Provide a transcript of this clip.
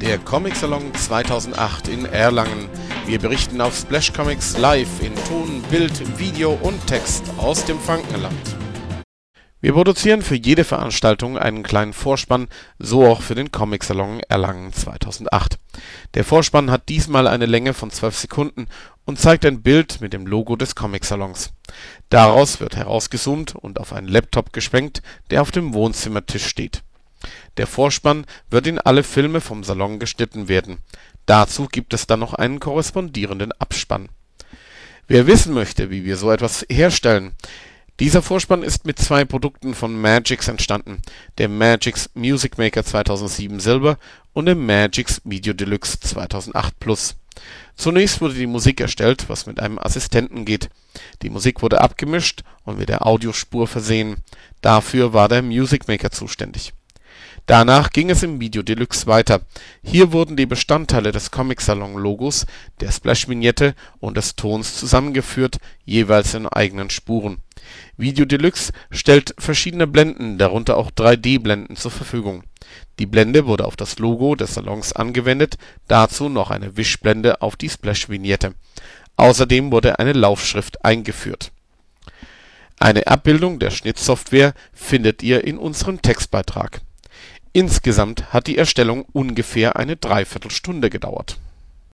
der Comic Salon 2008 in Erlangen. Wir berichten auf Splash Comics live in Ton, Bild, Video und Text aus dem Frankenland. Wir produzieren für jede Veranstaltung einen kleinen Vorspann, so auch für den Comic Salon Erlangen 2008. Der Vorspann hat diesmal eine Länge von 12 Sekunden und zeigt ein Bild mit dem Logo des Comic Salons. Daraus wird herausgezoomt und auf einen Laptop geschwenkt, der auf dem Wohnzimmertisch steht. Der Vorspann wird in alle Filme vom Salon geschnitten werden. Dazu gibt es dann noch einen korrespondierenden Abspann. Wer wissen möchte, wie wir so etwas herstellen, dieser Vorspann ist mit zwei Produkten von Magix entstanden, dem Magix Music Maker 2007 Silber und dem Magix Video Deluxe 2008 Plus. Zunächst wurde die Musik erstellt, was mit einem Assistenten geht. Die Musik wurde abgemischt und mit der Audiospur versehen. Dafür war der Music Maker zuständig Danach ging es im Video Deluxe weiter. Hier wurden die Bestandteile des Comic-Salon-Logos, der Splash-Vignette und des Tons zusammengeführt, jeweils in eigenen Spuren. Video Deluxe stellt verschiedene Blenden, darunter auch 3D-Blenden zur Verfügung. Die Blende wurde auf das Logo des Salons angewendet, dazu noch eine Wischblende auf die Splash-Vignette. Außerdem wurde eine Laufschrift eingeführt. Eine Abbildung der Schnittsoftware findet ihr in unserem Textbeitrag Insgesamt hat die Erstellung ungefähr eine Dreiviertelstunde gedauert